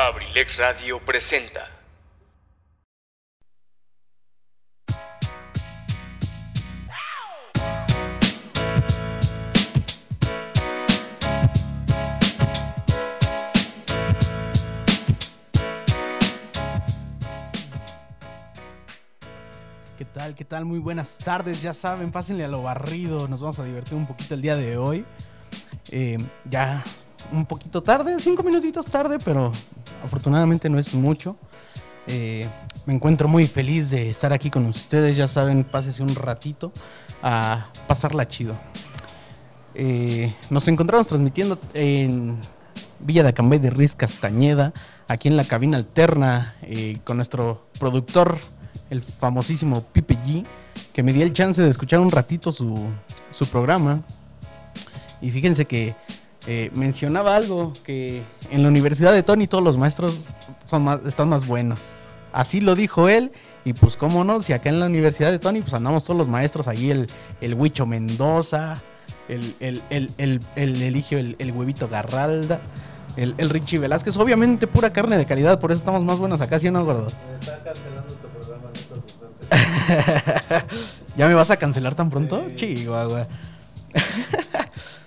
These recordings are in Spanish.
Abrilex Radio presenta. ¿Qué tal? ¿Qué tal? Muy buenas tardes. Ya saben, pásenle a lo barrido. Nos vamos a divertir un poquito el día de hoy. Eh, ya un poquito tarde, cinco minutitos tarde, pero afortunadamente no es mucho. Eh, me encuentro muy feliz de estar aquí con ustedes. Ya saben, pásese un ratito a pasarla chido. Eh, nos encontramos transmitiendo en Villa de Acambay de Riz Castañeda, aquí en la cabina alterna, eh, con nuestro productor, el famosísimo Pipe G, que me dio el chance de escuchar un ratito su, su programa. Y fíjense que eh, mencionaba algo, que en la Universidad de Tony todos los maestros son más, están más buenos. Así lo dijo él, y pues cómo no, si acá en la Universidad de Tony pues andamos todos los maestros, ahí el, el Huicho Mendoza, el, el, el, el, el Eligio, el, el Huevito Garralda, el, el Richie Velázquez, obviamente pura carne de calidad, por eso estamos más buenos acá, ¿sí o no, gordo? Está cancelando tu programa en estos instantes. ¿Ya me vas a cancelar tan pronto? Sí. Chihuahua.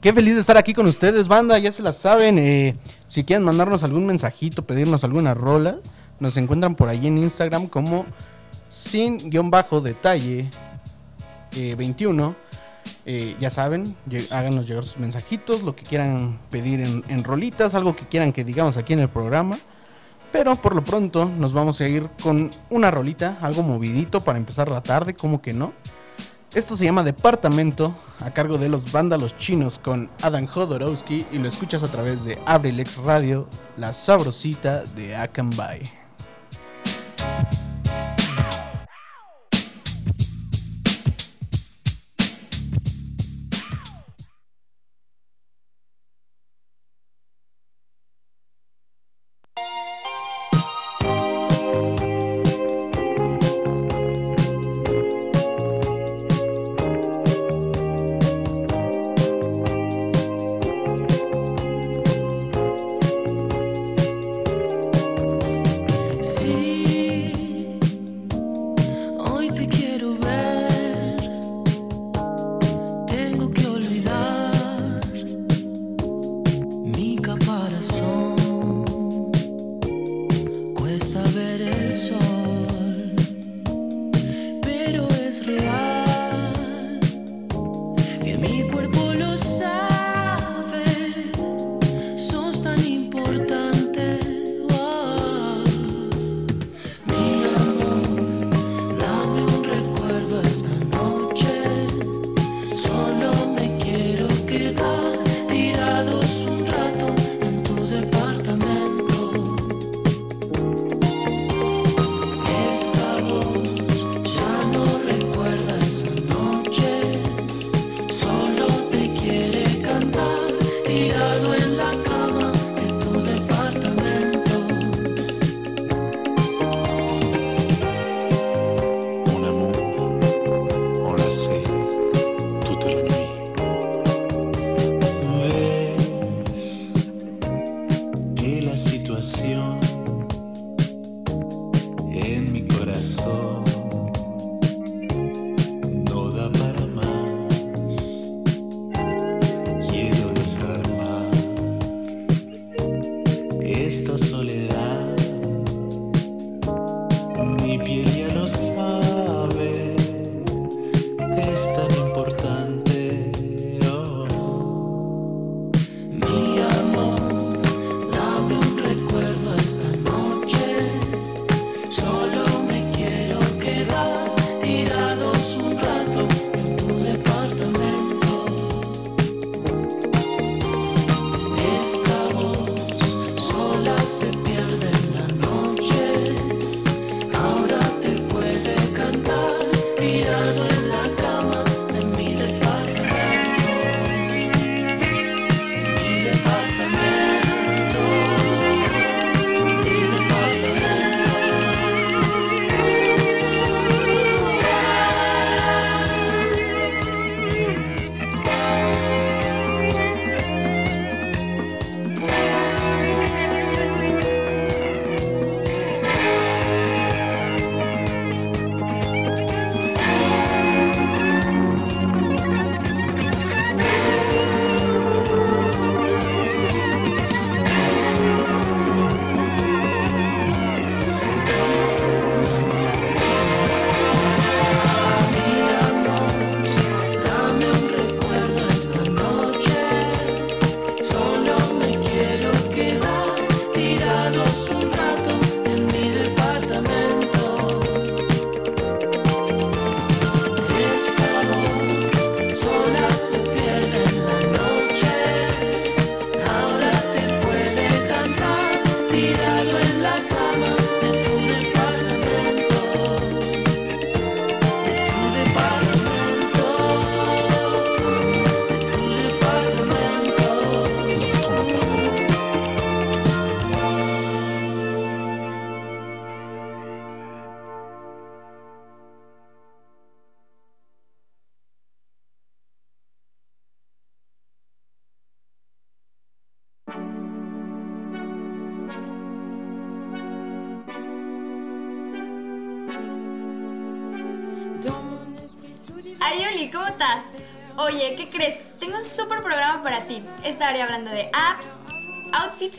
Qué feliz de estar aquí con ustedes, banda. Ya se la saben. eh, si quieren mandarnos algún mensajito, pedirnos alguna rola, nos encuentran por ahí en Instagram como sin guion bajo detalle eh, 21. Eh, ya saben, háganos llegar sus mensajitos, lo que quieran pedir en, en rolitas, algo que quieran que digamos aquí en el programa. Pero por lo pronto nos vamos a ir con una rolita, algo movidito para empezar la tarde, como que no. Esto se llama Departamento, a cargo de los vándalos chinos con Adam Jodorowsky y lo escuchas a través de Abrilex Radio, la sabrosita de Akanbay.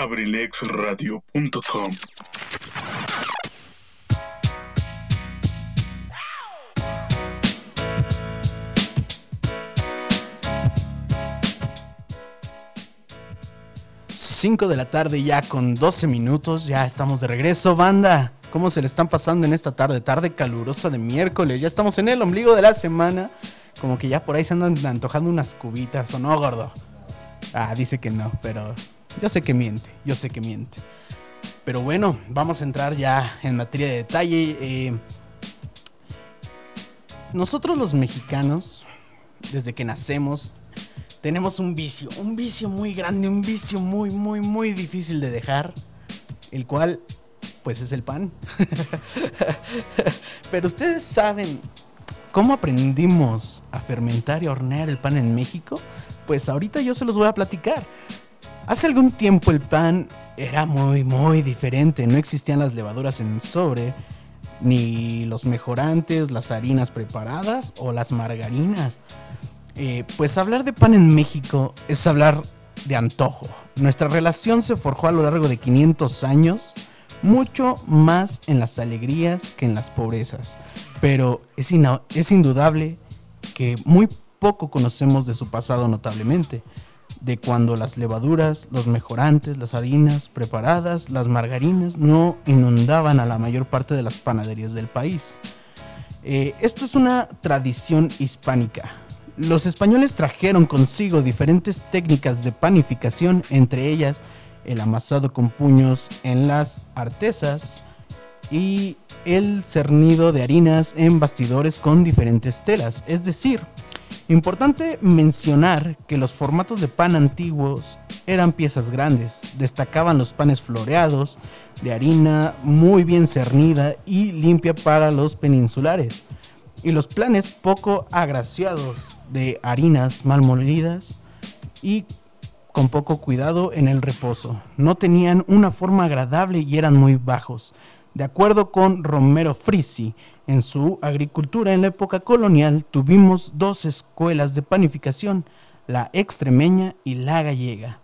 abrilexradio.com Cinco de la tarde ya con 12 minutos, ya estamos de regreso, banda. ¿Cómo se le están pasando en esta tarde? Tarde calurosa de miércoles, ya estamos en el ombligo de la semana. Como que ya por ahí se andan antojando unas cubitas, ¿o no, gordo? Ah, dice que no, pero yo sé que miente, yo sé que miente. Pero bueno, vamos a entrar ya en materia de detalle. eh, nosotros los mexicanos, desde que nacemos, tenemos un vicio, un vicio muy grande, un vicio muy, muy, muy difícil de dejar, el cual, pues es el pan. Pero ustedes saben cómo aprendimos a fermentar y hornear el pan en México. Pues ahorita yo se los voy a platicar. Hace algún tiempo el pan era muy, muy diferente. No existían las levaduras en sobre, ni los mejorantes, las harinas preparadas o las margarinas. Eh, pues hablar de pan en México es hablar de antojo. Nuestra relación se forjó a lo largo de 500 años, mucho más en las alegrías que en las pobrezas. Pero es, es indudable que muy poco conocemos de su pasado notablemente. De cuando las levaduras, los mejorantes, las harinas preparadas, las margarinas no inundaban a la mayor parte de las panaderías del país. Eh, esto es una tradición hispánica. Los españoles trajeron consigo diferentes técnicas de panificación, entre ellas el amasado con puños en las artesas y el cernido de harinas en bastidores con diferentes telas. Es decir, importante mencionar que los formatos de pan antiguos eran piezas grandes, destacaban los panes floreados, de harina muy bien cernida y limpia para los peninsulares y los planes poco agraciados de harinas mal molidas y con poco cuidado en el reposo. No tenían una forma agradable y eran muy bajos. De acuerdo con Romero Frisi, en su agricultura en la época colonial tuvimos dos escuelas de panificación, la extremeña y la gallega.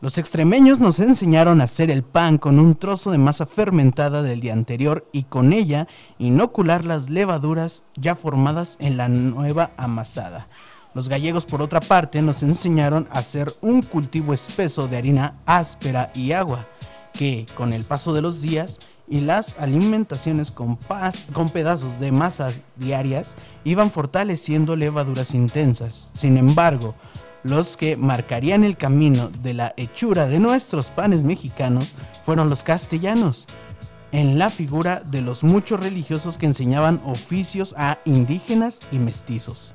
Los extremeños nos enseñaron a hacer el pan con un trozo de masa fermentada del día anterior y con ella inocular las levaduras ya formadas en la nueva amasada. Los gallegos, por otra parte, nos enseñaron a hacer un cultivo espeso de harina áspera y agua, que con el paso de los días y las alimentaciones con, pedazos de masas diarias iban fortaleciendo levaduras intensas. Sin embargo, los que marcarían el camino de la hechura de nuestros panes mexicanos fueron los castellanos, en la figura de los muchos religiosos que enseñaban oficios a indígenas y mestizos.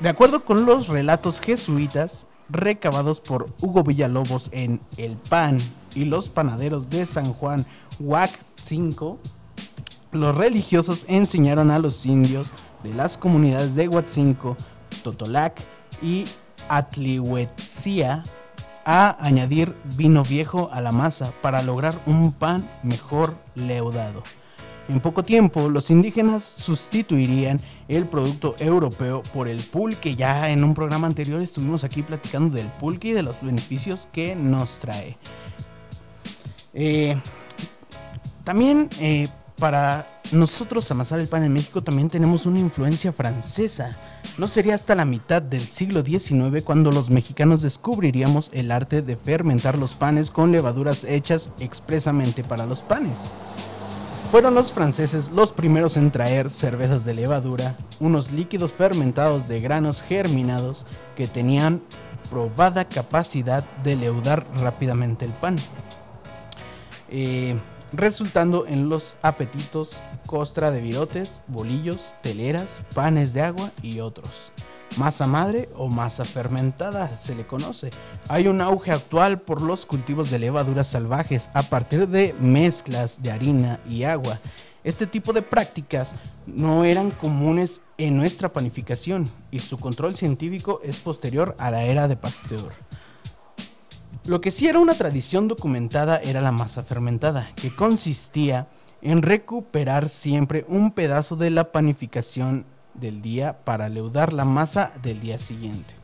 De acuerdo con los relatos jesuitas recabados por Hugo Villalobos en El Pan y los panaderos de San Juan Huac 5, los religiosos enseñaron a los indios de las comunidades de Huatzinco, Totolac y Atlihuetzia a añadir vino viejo a la masa para lograr un pan mejor leudado. En poco tiempo, los indígenas sustituirían el producto europeo por el pulque. Ya en un programa anterior estuvimos aquí platicando del pulque y de los beneficios que nos trae. Eh, también eh, para nosotros amasar el pan en México también tenemos una influencia francesa. No sería hasta la mitad del siglo XIX cuando los mexicanos descubriríamos el arte de fermentar los panes con levaduras hechas expresamente para los panes. Fueron los franceses los primeros en traer cervezas de levadura, unos líquidos fermentados de granos germinados que tenían probada capacidad de leudar rápidamente el pan. Eh, resultando en los apetitos costra de virotes, bolillos, teleras, panes de agua y otros. Masa madre o masa fermentada se le conoce. Hay un auge actual por los cultivos de levaduras salvajes a partir de mezclas de harina y agua. Este tipo de prácticas no eran comunes en nuestra panificación y su control científico es posterior a la era de Pasteur. Lo que sí era una tradición documentada era la masa fermentada, que consistía en recuperar siempre un pedazo de la panificación del día para leudar la masa del día siguiente,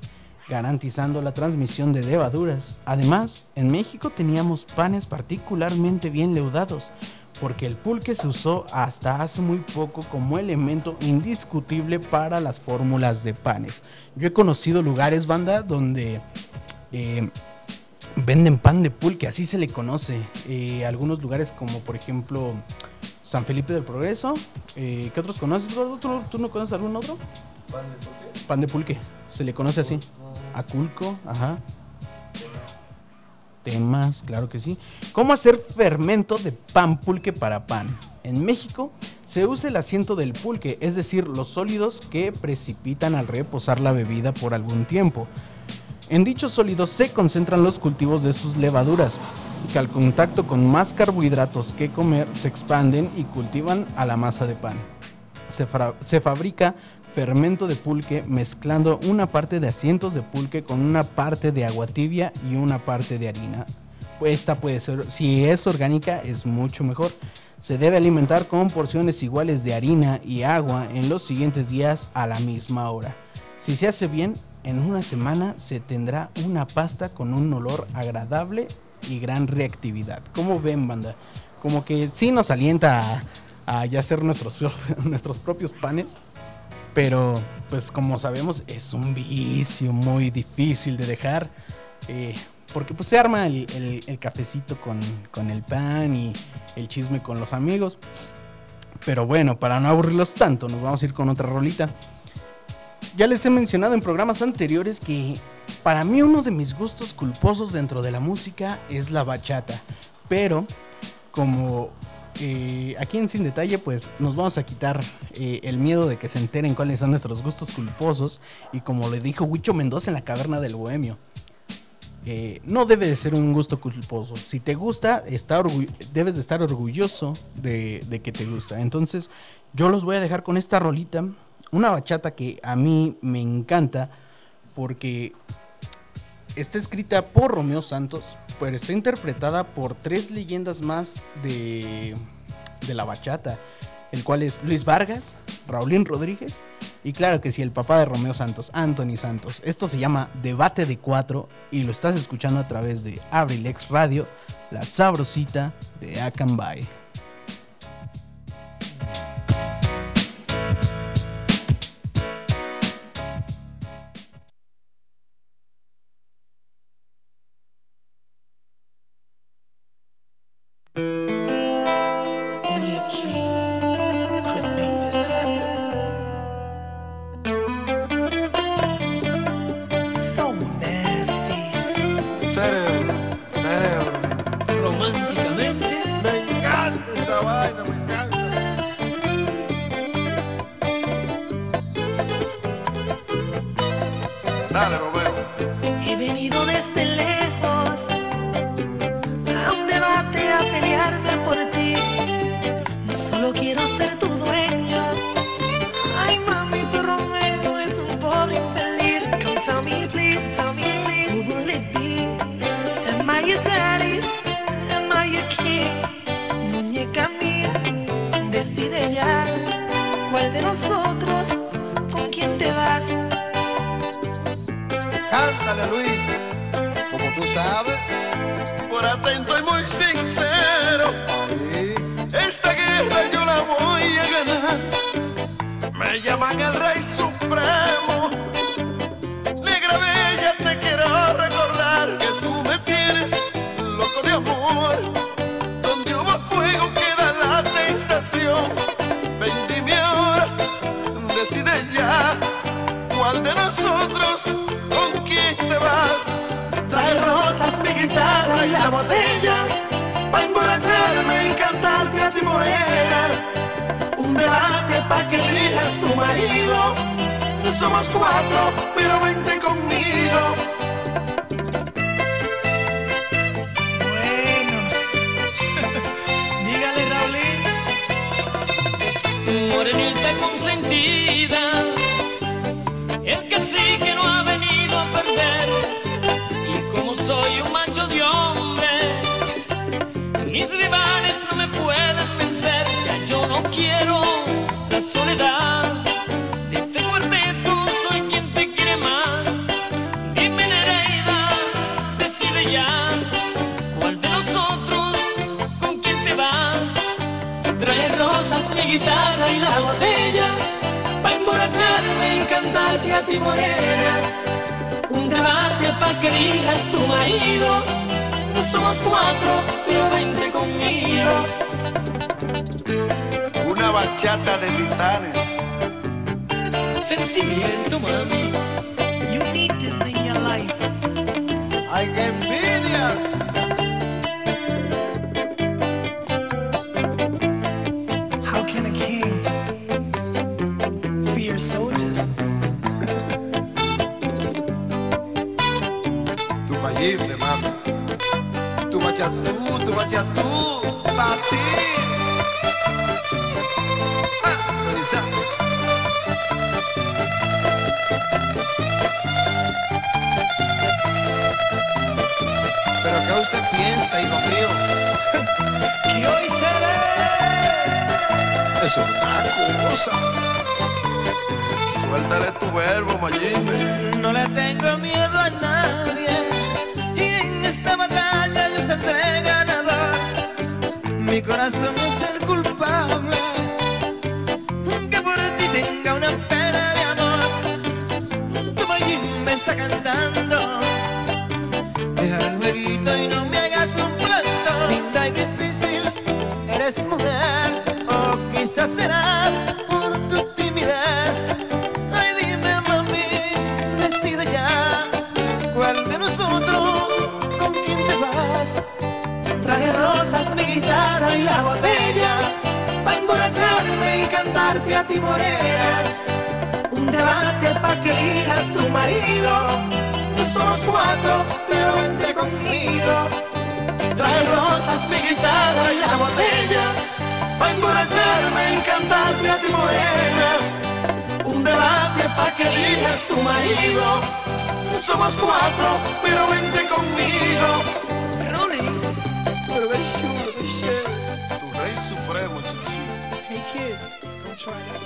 garantizando la transmisión de levaduras. Además, en México teníamos panes particularmente bien leudados, porque el pulque se usó hasta hace muy poco como elemento indiscutible para las fórmulas de panes. Yo he conocido lugares, banda, donde... eh, venden pan de pulque, así se le conoce. Eh, algunos lugares como por ejemplo San Felipe del Progreso. Eh, ¿Qué otros conoces, gordo? ¿Tú, ¿Tú no conoces algún otro? ¿Pan de por qué? Pan de pulque, se le conoce así. Aculco, ajá. Temas, claro que sí. ¿Cómo hacer fermento de pan pulque para pan? En México se usa el asiento del pulque, es decir, los sólidos que precipitan al reposar la bebida por algún tiempo. En dichos sólidos se concentran los cultivos de sus levaduras, que al contacto con más carbohidratos que comer se expanden y cultivan a la masa de pan. Se, se fabrica fermento de pulque mezclando una parte de asientos de pulque con una parte de agua tibia y una parte de harina. Esta puede ser, si es orgánica, es mucho mejor. Se debe alimentar con porciones iguales de harina y agua en los siguientes días a la misma hora. Si se hace bien, en una semana se tendrá una pasta con un olor agradable y gran reactividad. ¿Cómo ven, banda? Como que sí nos alienta a, a ya hacer nuestros, nuestros propios panes. Pero, pues como sabemos, es un vicio muy difícil de dejar. eh, porque pues se arma el, el- el cafecito con, con el pan y el chisme con los amigos. Pero bueno, para no aburrirlos tanto, nos vamos a ir con otra rolita. Ya les he mencionado en programas anteriores que para mí uno de mis gustos culposos dentro de la música es la bachata. Pero como eh, aquí en Sin Detalle, pues nos vamos a quitar eh, el miedo de que se enteren cuáles son nuestros gustos culposos. Y como le dijo Huicho Mendoza en la caverna del Bohemio, eh, no debe de ser un gusto culposo. Si te gusta, está debes de estar orgulloso de que te gusta. Entonces, yo los voy a dejar con esta rolita. Una bachata que a mí me encanta porque está escrita por Romeo Santos, pero está interpretada por tres leyendas más de, de la bachata, el cual es Luis Vargas, Raulín Rodríguez y claro que sí, el papá de Romeo Santos, Anthony Santos. Esto se llama Debate de Cuatro y lo estás escuchando a través de Abrilex Radio, la sabrosita de Acambay. De nosotros? ¿Con quién te vas? Cántale, Luis. Como tú sabes. Por atento y muy sincero, esta guerra yo la voy a ganar. Me llaman el rey supremo. Nosotros con quién te vas. Trae rosas, mi guitarra y la botella. Pa' emborracharme y cantarte a ti morena. Un debate pa' que elijas tu marido. Somos cuatro, pero vente conmigo. Ti morena. Un debate pa' que elijas tu marido. No somos cuatro, pero vente conmigo. Una bachata de titanes. Sentimiento, mami No le tengo miedo a nadie. Y en esta batalla yo saldré ganador. Mi corazón es el culpable, que elijas tu marido somos cuatro, pero vente conmigo. Pero ve chulo, ve chévere. Tu rey supremo, chichi. Hey kids, don't try this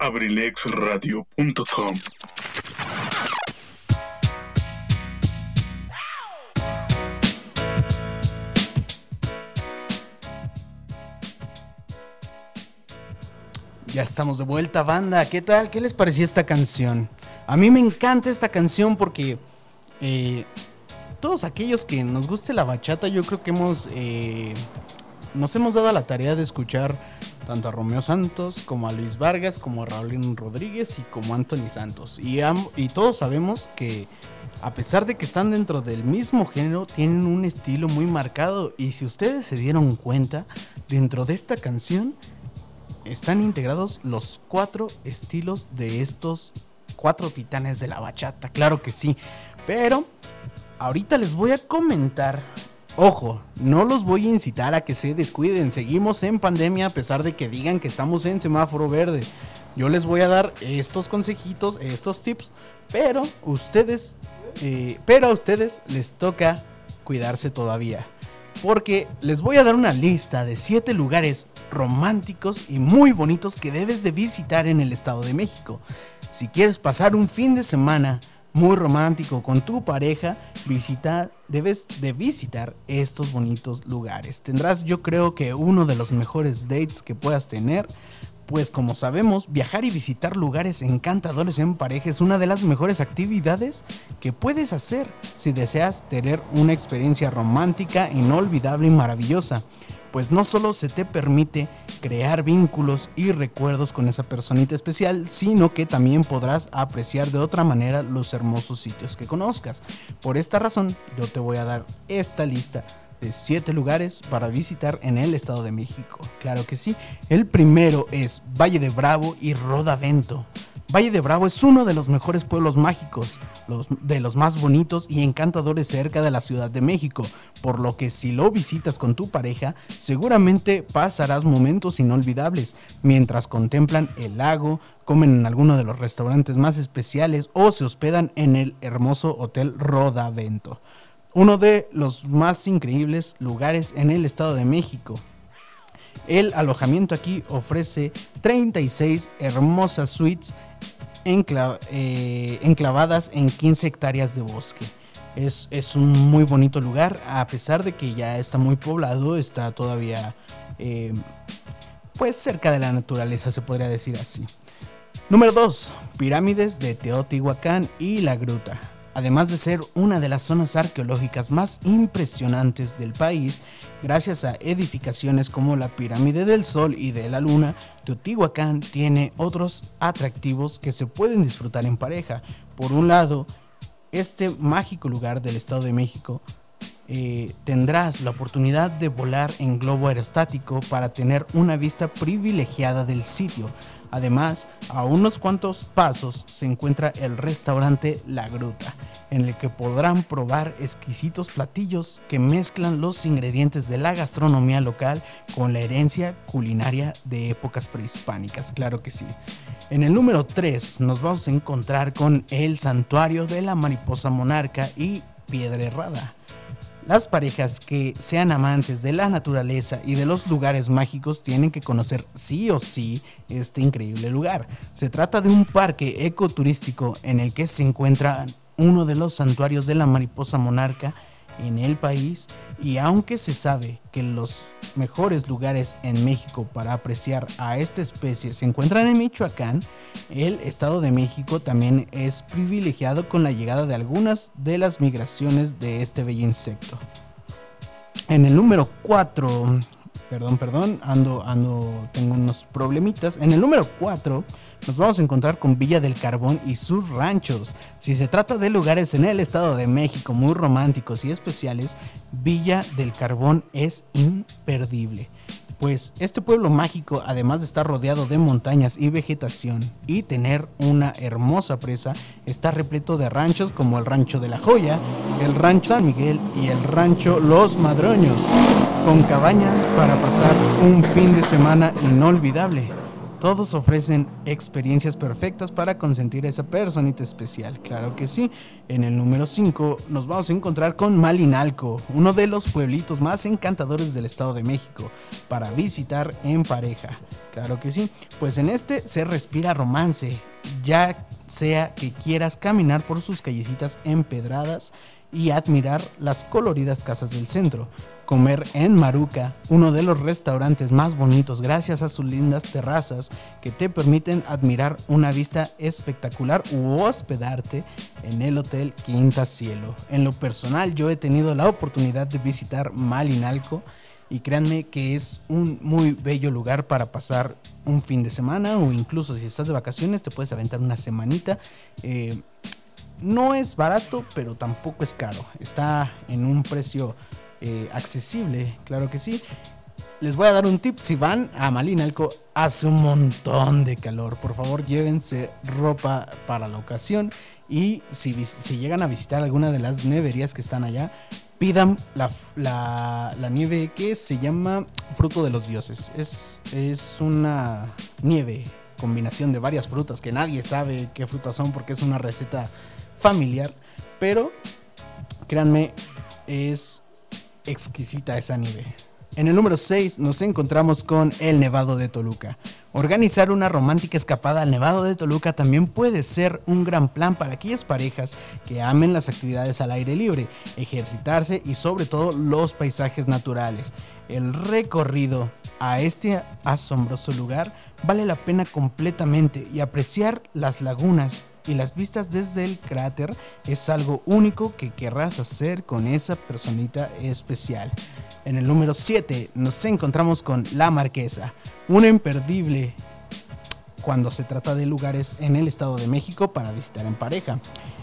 abrilexradio.com Ya estamos de vuelta, banda. ¿Qué tal? ¿Qué les pareció esta canción? A mí me encanta esta canción porque eh, todos aquellos que nos guste la bachata, yo creo que hemos eh, nos hemos dado la tarea de escuchar tanto a Romeo Santos como a Luis Vargas, como a Raulín Rodríguez y como a Anthony Santos. Y, y todos sabemos que a pesar de que están dentro del mismo género, tienen un estilo muy marcado. Y si ustedes se dieron cuenta, dentro de esta canción están integrados los cuatro estilos de estos cuatro titanes de la bachata. Claro que sí. Pero ahorita les voy a comentar Ojo, no los voy a incitar a que se descuiden. Seguimos en pandemia a pesar de que digan que estamos en semáforo verde. Yo les voy a dar estos consejitos, estos tips, pero ustedes, eh, pero a ustedes les toca cuidarse todavía. Porque les voy a dar una lista de 7 lugares románticos y muy bonitos que debes de visitar en el Estado de México. Si quieres pasar un fin de semana muy romántico con tu pareja, visita, debes de visitar estos bonitos lugares. Tendrás yo creo que uno de los mejores dates que puedas tener. Pues como sabemos, viajar y visitar lugares encantadores en pareja es una de las mejores actividades que puedes hacer si deseas tener una experiencia romántica, inolvidable y maravillosa. Pues no solo se te permite crear vínculos y recuerdos con esa personita especial, sino que también podrás apreciar de otra manera los hermosos sitios que conozcas. Por esta razón, yo te voy a dar esta lista de 7 lugares para visitar en el Estado de México. Claro que sí. El primero es Valle de Bravo y Rodavento. Valle de Bravo es uno de los mejores pueblos mágicos, de los más bonitos y encantadores cerca de la Ciudad de México, por lo que si lo visitas con tu pareja, seguramente pasarás momentos inolvidables mientras contemplan el lago, comen en alguno de los restaurantes más especiales o se hospedan en el hermoso Hotel Rodavento uno de los más increíbles lugares en el Estado de México. El alojamiento aquí ofrece 36 hermosas suites eh, enclavadas en 15 hectáreas de bosque. Es, es un muy bonito lugar, a pesar de que ya está muy poblado, está todavía eh, pues cerca de la naturaleza, se podría decir así. Número 2. Pirámides de Teotihuacán y la Gruta. Además de ser una de las zonas arqueológicas más impresionantes del país, gracias a edificaciones como la Pirámide del Sol y de la Luna, Teotihuacán tiene otros atractivos que se pueden disfrutar en pareja. Por un lado, este mágico lugar del Estado de México eh, tendrás la oportunidad de volar en globo aerostático para tener una vista privilegiada del sitio. Además, a unos cuantos pasos se encuentra el restaurante La Gruta, en el que podrán probar exquisitos platillos que mezclan los ingredientes de la gastronomía local con la herencia culinaria de épocas prehispánicas, claro que sí. En el número 3 nos vamos a encontrar con el santuario de la mariposa monarca y piedra errada. Las parejas que sean amantes de la naturaleza y de los lugares mágicos tienen que conocer sí o sí este increíble lugar. Se trata de un parque ecoturístico en el que se encuentra uno de los santuarios de la mariposa monarca en el país y aunque se sabe que los mejores lugares en México para apreciar a esta especie se encuentran en Michoacán, el Estado de México también es privilegiado con la llegada de algunas de las migraciones de este bello insecto. En el número 4, perdón, perdón, ando, ando, tengo unos problemitas. En el número 4 nos vamos a encontrar con Villa del Carbón y sus ranchos. Si se trata de lugares en el Estado de México muy románticos y especiales, Villa del Carbón es imperdible. Pues este pueblo mágico, además de estar rodeado de montañas y vegetación y tener una hermosa presa, está repleto de ranchos como el Rancho de la Joya, el Rancho San Miguel y el Rancho Los Madroños, con cabañas para pasar un fin de semana inolvidable. Todos ofrecen experiencias perfectas para consentir a esa personita especial. Claro que sí. En el número 5 nos vamos a encontrar con Malinalco, uno de los pueblitos más encantadores del Estado de México, para visitar en pareja. Claro que sí. Pues en este se respira romance, ya sea que quieras caminar por sus callecitas empedradas y admirar las coloridas casas del centro. Comer en Maruca, uno de los restaurantes más bonitos gracias a sus lindas terrazas que te permiten admirar una vista espectacular u hospedarte en el Hotel Quinta Cielo. En lo personal yo he tenido la oportunidad de visitar Malinalco y créanme que es un muy bello lugar para pasar un fin de semana o incluso si estás de vacaciones te puedes aventar una semanita. Eh, no es barato, pero tampoco es caro. Está en un precio eh, accesible, claro que sí. Les voy a dar un tip, si van a Malinalco hace un montón de calor, por favor llévense ropa para la ocasión y si, si llegan a visitar alguna de las neverías que están allá, pidan la, la- la nieve que se llama fruto de los dioses. Es, es una nieve, combinación de varias frutas que nadie sabe qué frutas son porque es una receta familiar. Pero créanme, es exquisita esa nieve. En el número 6 nos encontramos con el Nevado de Toluca. Organizar una romántica escapada al Nevado de Toluca también puede ser un gran plan para aquellas parejas que amen las actividades al aire libre, ejercitarse y sobre todo los paisajes naturales. El recorrido a este asombroso lugar vale la pena completamente y apreciar las lagunas y las vistas desde el cráter es algo único que querrás hacer con esa personita especial. En el número 7 nos encontramos con La Marquesa, una imperdible cuando se trata de lugares en el Estado de México para visitar en pareja.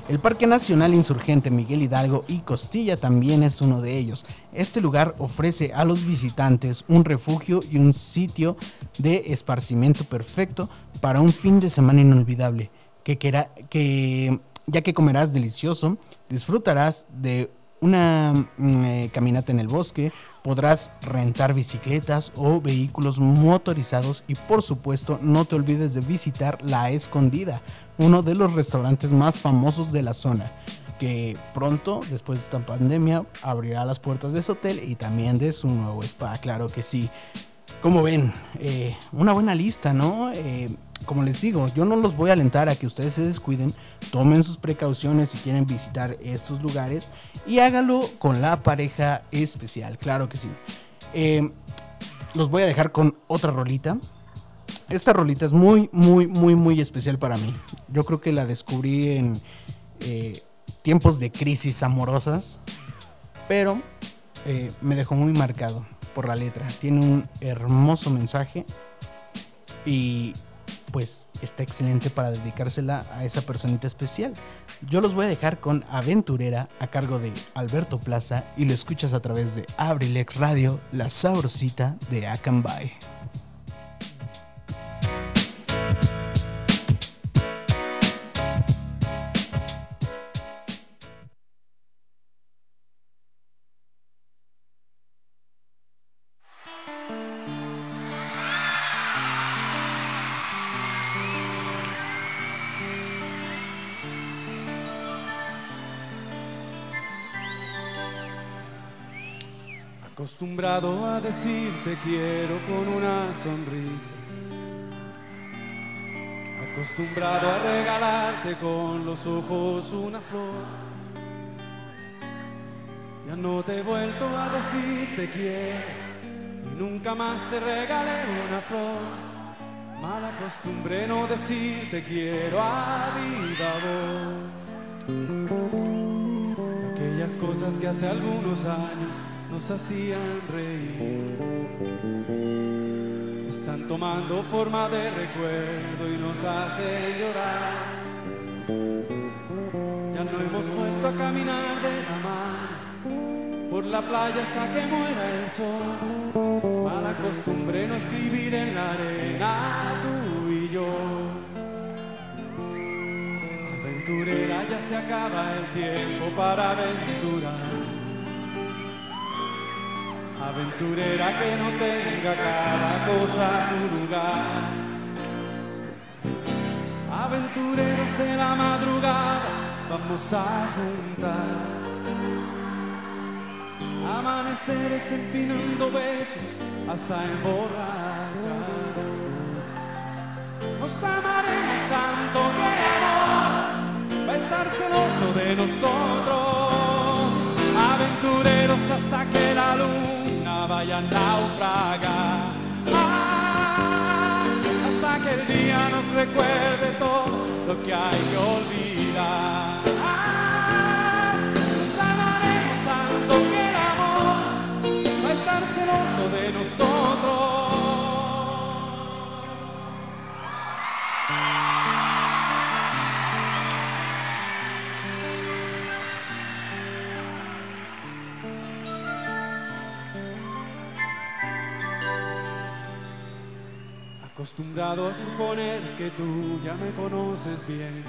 El Parque Nacional Insurgente Miguel Hidalgo y Costilla también es uno de ellos. Este lugar ofrece a los visitantes un refugio y un sitio de esparcimiento perfecto para un fin de semana inolvidable, que, quera- que ya que comerás delicioso, disfrutarás de una mm, eh, caminata en el bosque, podrás rentar bicicletas o vehículos motorizados y por supuesto no te olvides de visitar La Escondida, uno de los restaurantes más famosos de la zona, que pronto, después de esta pandemia, abrirá las puertas de su hotel y también de su nuevo spa, claro que sí. Como ven, eh, una buena lista, ¿no? Eh, como les digo, yo no los voy a alentar a que ustedes se descuiden, tomen sus precauciones si quieren visitar estos lugares y hágalo con la pareja especial, claro que sí. Eh, los voy a dejar con otra rolita. Esta rolita es muy, muy, muy, muy especial para mí. Yo creo que la descubrí en tiempos de crisis amorosas, pero me dejó muy marcado por la letra. Tiene un hermoso mensaje y pues está excelente para dedicársela a esa personita especial. Yo los voy a dejar con Aventurera a cargo de Alberto Plaza y lo escuchas a través de Abrilex Radio, la sabrosita de Acambay. Acostumbrado a decirte quiero con una sonrisa. Acostumbrado a regalarte con los ojos una flor. Ya no te he vuelto a decir te quiero y nunca más te regalé una flor. Mala costumbre no decir te quiero a viva voz. Aquellas cosas que hace algunos años nos hacían reír. Están tomando forma de recuerdo y nos hacen llorar. Ya no hemos vuelto a caminar de la mano por la playa hasta que muera el sol. Mala costumbre no escribir en la arena tú y yo. Aventurera ya se acaba el tiempo para aventurar. Aventurera que no tenga cada cosa su lugar. Aventureros de la madrugada, vamos a juntar. Amaneceres empinando besos hasta emborrachar. Nos amaremos tanto que el amor va a estar celoso de nosotros. Aventureros hasta que la luna vaya a. Ah, hasta que el día nos recuerde todo lo que hay que olvidar. Ah, nos amaremos tanto que el amor va a estar celoso de nosotros. Acostumbrado a suponer que tú ya me conoces bien.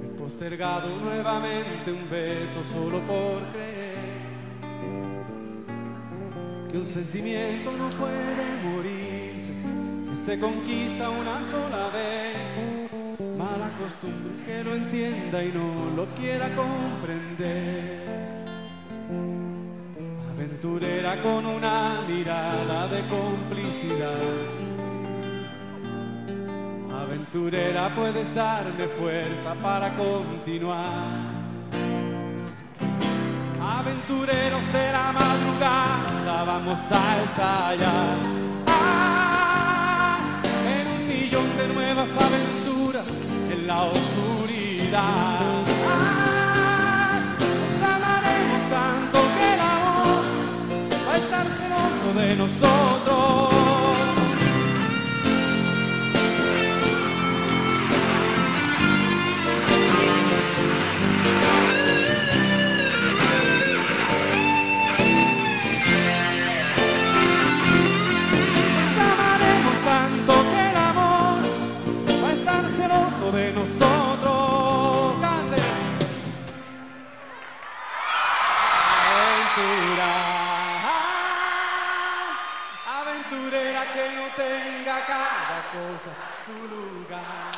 Me postergado nuevamente un beso solo por creer que un sentimiento no puede morirse, que se conquista una sola vez. Mala costumbre que lo entienda y no lo quiera comprender. Aventurera con una mirada de complicidad. Aventurera puedes darme fuerza para continuar. Aventureros de la madrugada vamos a estallar. Ah, en un millón de nuevas aventuras en la oscuridad. De nosotros. Tenga cada cosa su lugar. Nos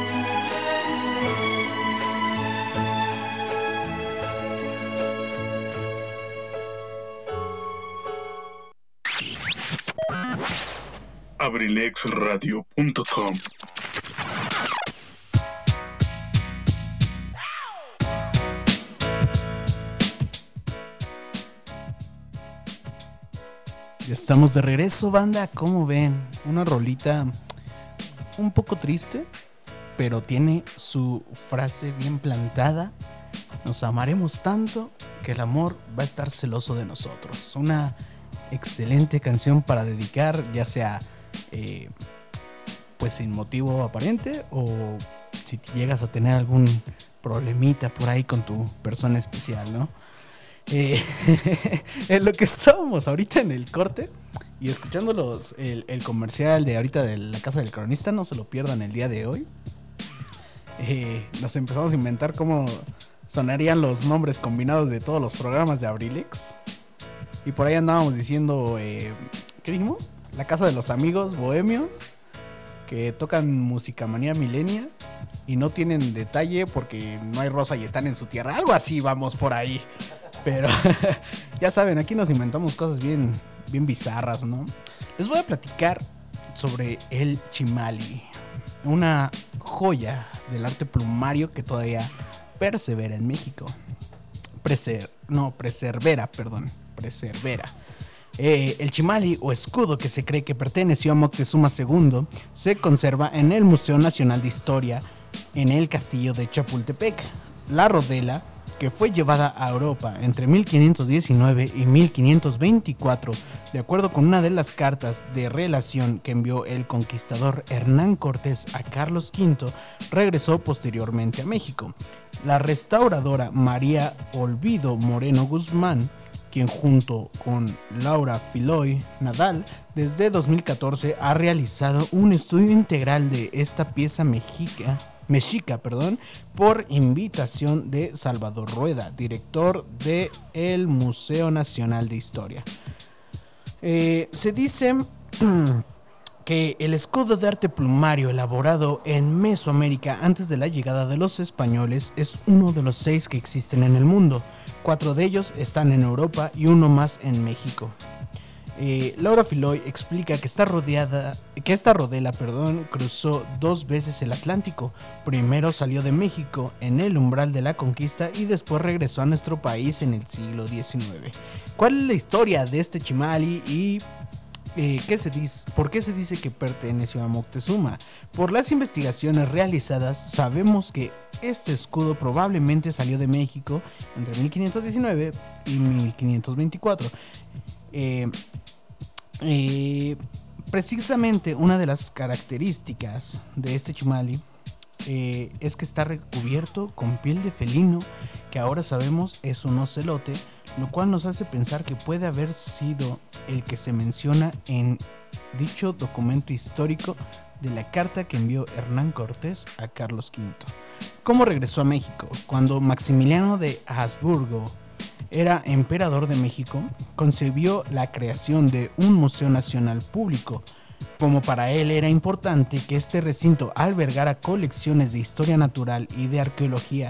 abrilexradio.com. Ya estamos de regreso, banda. ¿Cómo ven? Una rolita un poco triste, pero tiene su frase bien plantada. Nos amaremos tanto que el amor va a estar celoso de nosotros. Una excelente canción para dedicar, ya sea eh, pues sin motivo aparente o si llegas a tener algún problemita por ahí con tu persona especial, ¿no? Eh, en lo que estábamos ahorita en el corte y escuchando los, el, el comercial de ahorita de la casa del cronista, no se lo pierdan el día de hoy. Eh, nos empezamos a inventar cómo sonarían los nombres combinados de todos los programas de Abrilex. Y por ahí andábamos diciendo, eh, ¿qué dijimos? La casa de los amigos bohemios que tocan música manía milenia y no tienen detalle porque no hay rosa y están en su tierra. Algo así vamos por ahí. Pero ya saben, aquí nos inventamos cosas bien, bien bizarras, ¿no? Les voy a platicar sobre el chimali, una joya del arte plumario que todavía persevera en México. Preser, no, preservera, perdón, preservera. Eh, el chimali o escudo que se cree que perteneció a Moctezuma II se conserva en el Museo Nacional de Historia en el castillo de Chapultepec. La rodela, que fue llevada a Europa entre 1519 y 1524, de acuerdo con una de las cartas de relación que envió el conquistador Hernán Cortés a Carlos V, regresó posteriormente a México. La restauradora María Olvido Moreno Guzmán quien junto con Laura Filoy Nadal desde 2014 ha realizado un estudio integral de esta pieza mexica, mexica perdón, por invitación de Salvador Rueda, director del el Museo Nacional de Historia. Eh, se dice que el escudo de arte plumario elaborado en Mesoamérica antes de la llegada de los españoles es uno de los seis que existen en el mundo. Cuatro de ellos están en Europa y uno más en México. Eh, Laura Filoy explica que esta, rodeada, que esta rodela perdón, cruzó dos veces el Atlántico. Primero salió de México en el umbral de la conquista y después regresó a nuestro país en el siglo XIX. ¿Cuál es la historia de este chimali y eh, ¿qué se dice, ¿Por qué se dice que perteneció a Moctezuma? Por las investigaciones realizadas sabemos que este escudo probablemente salió de México entre 1519 y 1524. Eh, eh, precisamente una de las características de este chimali eh, es que está recubierto con piel de felino, que ahora sabemos es un ocelote, lo cual nos hace pensar que puede haber sido el que se menciona en dicho documento histórico de la carta que envió Hernán Cortés a Carlos V. ¿Cómo regresó a México? Cuando Maximiliano de Habsburgo era emperador de México, concebió la creación de un Museo Nacional Público, como para él era importante que este recinto albergara colecciones de historia natural y de arqueología,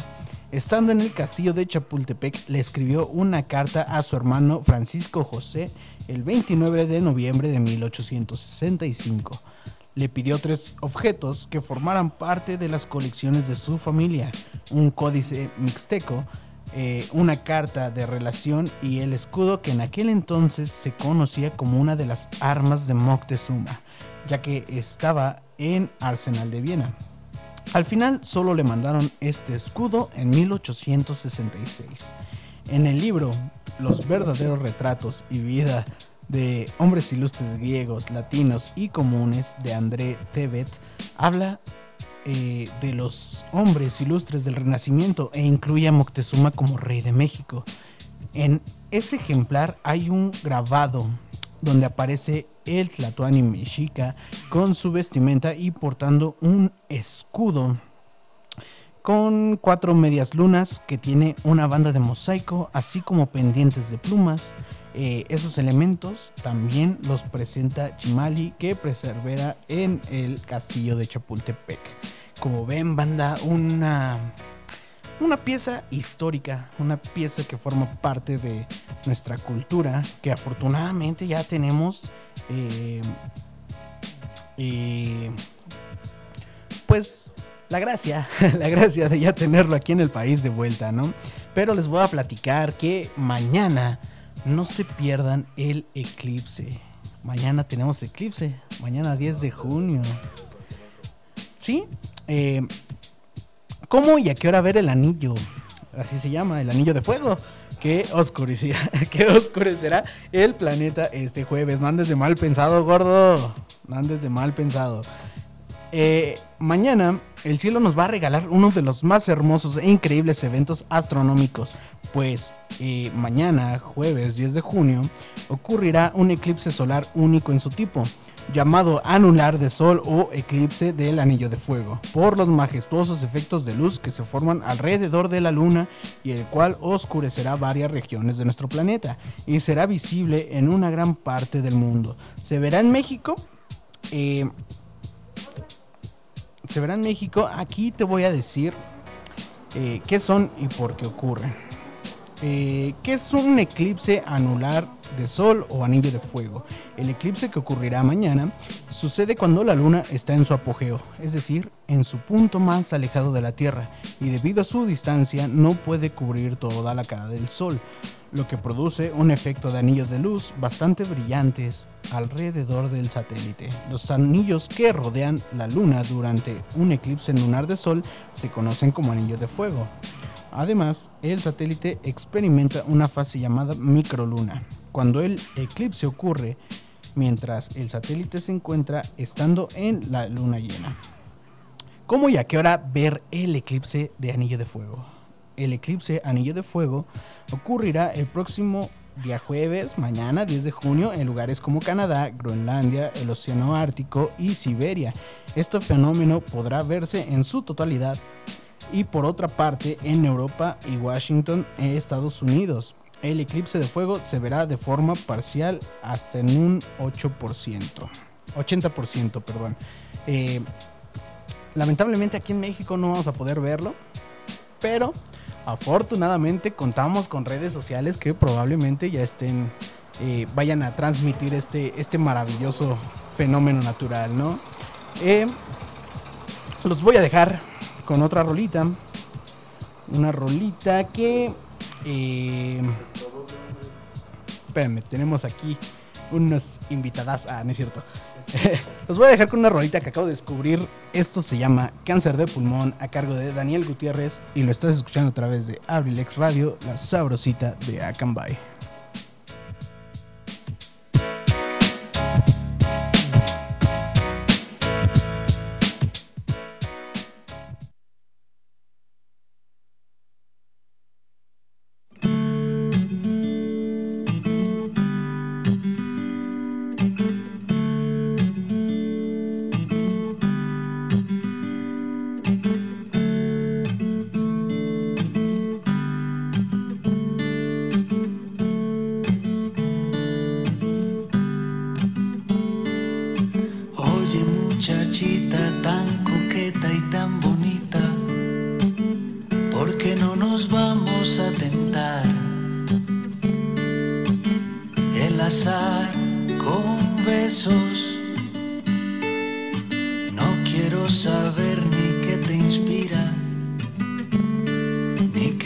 estando en el castillo de Chapultepec le escribió una carta a su hermano Francisco José el 29 de noviembre de 1865. Le pidió tres objetos que formaran parte de las colecciones de su familia, un códice mixteco, eh, una carta de relación y el escudo que en aquel entonces se conocía como una de las armas de Moctezuma, ya que estaba en Arsenal de Viena. Al final solo le mandaron este escudo en 1866. En el libro Los verdaderos retratos y vida de hombres ilustres griegos, latinos y comunes de André Tebet, habla eh, de los hombres ilustres del Renacimiento e incluye a Moctezuma como rey de México. En ese ejemplar hay un grabado donde aparece el Tlatoani mexica con su vestimenta y portando un escudo con cuatro medias lunas que tiene una banda de mosaico así como pendientes de plumas Eh, esos elementos también los presenta Chimali que persevera en el castillo de Chapultepec. Como ven, banda, una, una pieza histórica, una pieza que forma parte de nuestra cultura, que afortunadamente ya tenemos, eh, eh, pues, la gracia, la gracia de ya tenerlo aquí en el país de vuelta, ¿no? Pero les voy a platicar que mañana no se pierdan el eclipse. Mañana tenemos eclipse, mañana 10 de junio. ¿Sí? Eh, ¿Cómo y a qué hora ver el anillo? Así se llama, el anillo de fuego. Que que oscurecerá el planeta este jueves. No andes de mal pensado, gordo. No andes de mal pensado. Eh, mañana el cielo nos va a regalar uno de los más hermosos e increíbles eventos astronómicos, pues eh, mañana, jueves 10 de junio, ocurrirá un eclipse solar único en su tipo, llamado anular de sol o eclipse del anillo de fuego, por los majestuosos efectos de luz que se forman alrededor de la luna y el cual oscurecerá varias regiones de nuestro planeta y será visible en una gran parte del mundo. Se verá en México. eh, se verá en México. Aquí te voy a decir eh, qué son y por qué ocurren. Eh, ¿Qué es un eclipse anular de sol o anillo de fuego? El eclipse que ocurrirá mañana sucede cuando la luna está en su apogeo, es decir, en su punto más alejado de la Tierra, y debido a su distancia no puede cubrir toda la cara del sol, lo que produce un efecto de anillos de luz bastante brillantes alrededor del satélite. Los anillos que rodean la luna durante un eclipse lunar de sol se conocen como anillos de fuego. Además, el satélite experimenta una fase llamada microluna, cuando el eclipse ocurre mientras el satélite se encuentra estando en la luna llena. ¿Cómo y a qué hora ver el eclipse de anillo de fuego? El eclipse anillo de fuego ocurrirá el próximo día jueves, mañana 10 de junio, en lugares como Canadá, Groenlandia, el Océano Ártico y Siberia. Este fenómeno podrá verse en su totalidad y por otra parte en Europa y Washington, en Estados Unidos. El eclipse de fuego se verá de forma parcial hasta en un 8%. 80%, perdón. Eh, lamentablemente aquí en México no vamos a poder verlo, pero afortunadamente contamos con redes sociales que probablemente ya estén, eh, vayan a transmitir este, este maravilloso fenómeno natural, ¿no? Eh, los voy a dejar con otra rolita. Una rolita que... Eh, espérenme, tenemos aquí unas invitadas. Ah, no es cierto. Los voy a dejar con una rolita que acabo de descubrir. Esto se llama Cáncer de Pulmón a cargo de Daniel Gutiérrez y lo estás escuchando a través de Abrilex Radio, la sabrosita de Acambay.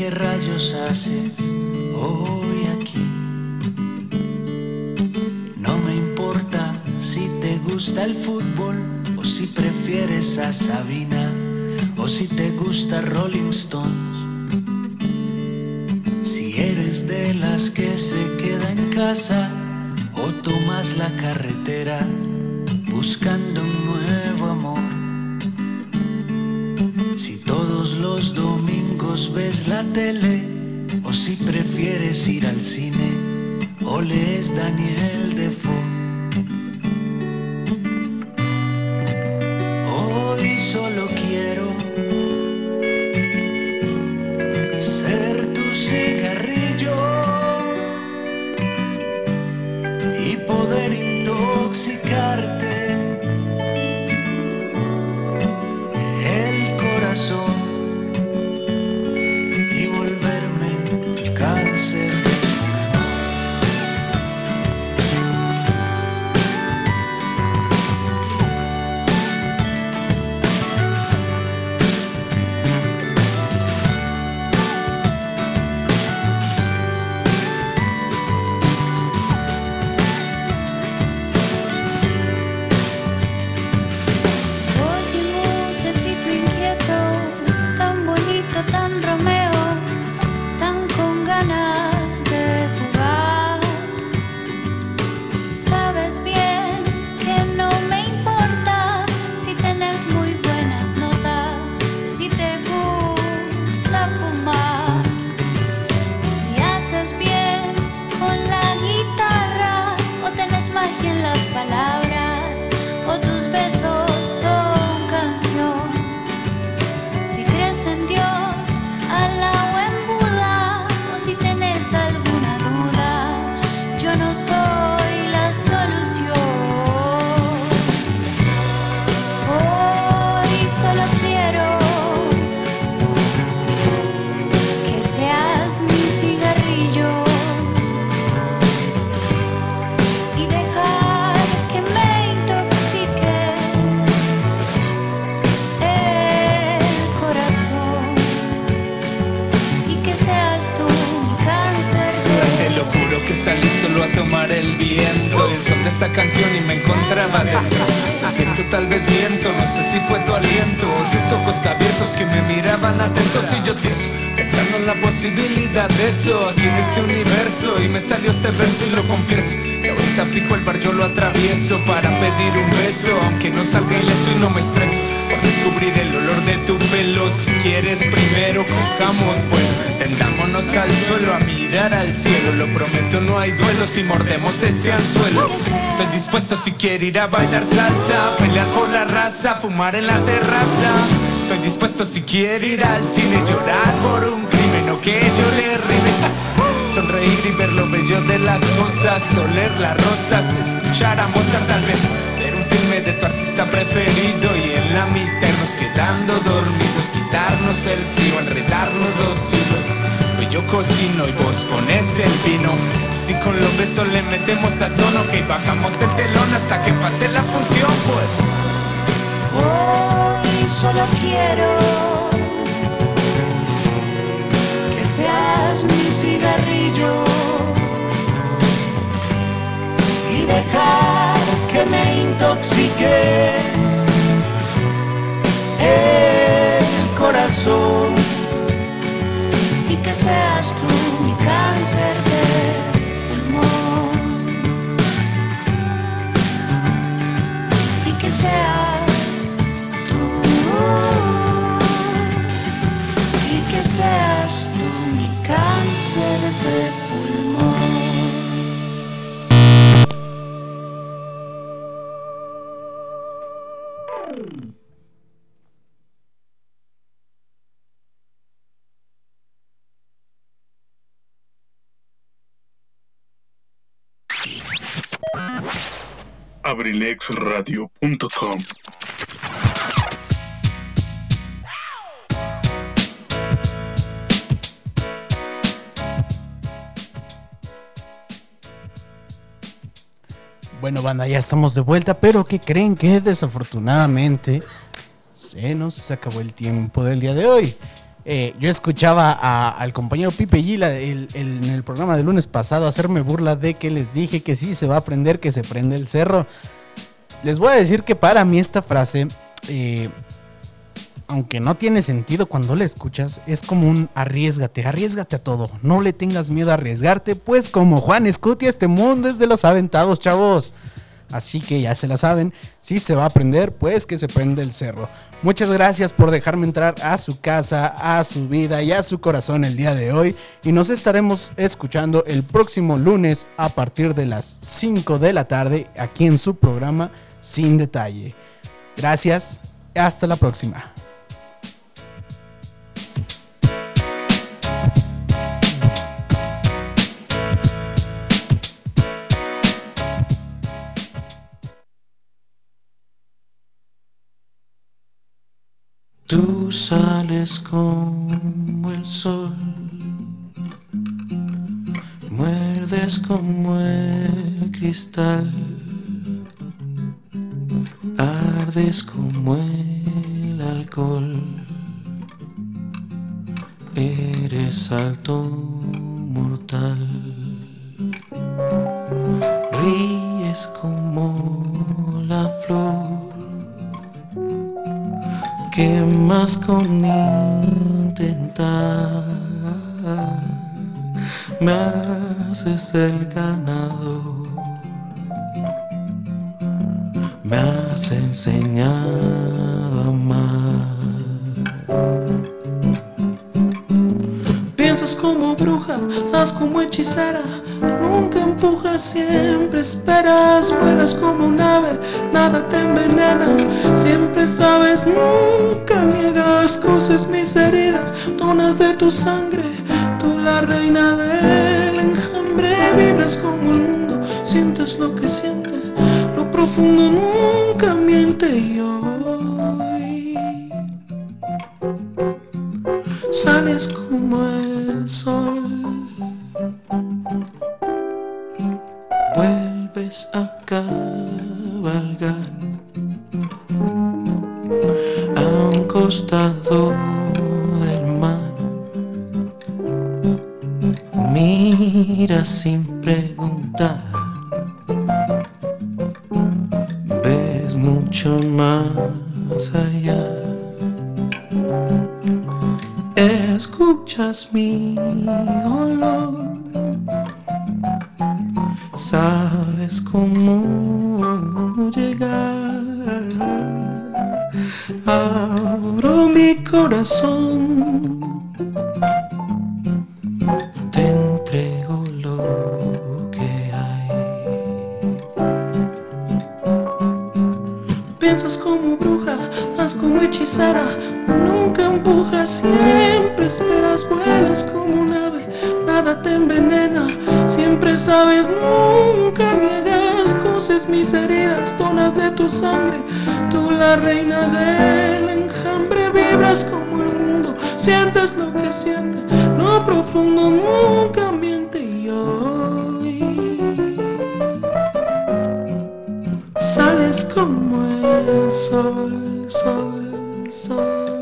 Rayos haces hoy aquí. No me importa si te gusta el fútbol o si prefieres a Sabina o si te gusta Rolling Stones. Si eres de las que se queda en casa o tomas la carretera buscando un prefieres ir al cine o lees Daniel de eso aquí en este universo. Y me salió este verso y lo confieso. Que ahorita fijo el bar yo lo atravieso Para pedir un beso. Aunque no salga ileso y no me estreso Por descubrir el olor de tu pelo. Si quieres primero cojamos. Bueno Tendámonos al suelo a mirar al cielo. Lo prometo no hay duelo si mordemos este anzuelo. Estoy dispuesto si quiere ir a bailar salsa Pelear por la raza, fumar en la terraza. Estoy dispuesto si quiere ir al cine Llorar por un que yo le rime Sonreír y ver lo bello de las cosas Oler las rosas, escuchar a Mozart tal vez. Ver un filme de tu artista preferido Y en la mitad irnos quedando dormidos Quitarnos el frío, enredarnos los hilos. Hoy yo cocino y vos pones el vino. Si con los besos le metemos sazón Ok, bajamos el telón hasta que pase la función pues. Hoy solo quiero cigarrillo y dejar que me intoxiques. El corazón y que seas tú mi cáncer de pulmón. Y que seas tú. Y que seas abrilexradio.com Bueno, banda, ya estamos de vuelta, pero ¿qué creen que desafortunadamente se nos acabó el tiempo del día de hoy? Eh, yo escuchaba al compañero Pipe Gila en el programa del lunes pasado hacerme burla de que les dije que sí se va a prender, que se prende el cerro. Les voy a decir que para mí esta frase, eh, aunque no tiene sentido cuando la escuchas, es como un arriesgate, arriesgate a todo. No le tengas miedo a arriesgarte, pues como Juan Escutia, este mundo es de los aventados, chavos. Así que ya se la saben, si se va a prender, pues que se prende el cerro. Muchas gracias por dejarme entrar a su casa, a su vida y a su corazón el día de hoy. Y nos estaremos escuchando el próximo lunes a partir de las 5 de la tarde aquí en su programa Sin Detalle. Gracias, hasta la próxima. Tú sales como el sol, muerdes como el cristal, ardes como el alcohol, eres alto mortal, ríes como la flor que más con intentar me haces el ganador. Me has enseñado a amar. Piensas como bruja das como hechicera nunca empujas siempre esperas vuelas como un ave nada te envenena. Siempre sabes nunca niegas coses mis heridas donas de tu sangre. Tú la reina del enjambre vibras como el mundo sientes lo que siente lo profundo nunca miente. Y hoy sales como el sol como el sol, sol, sol.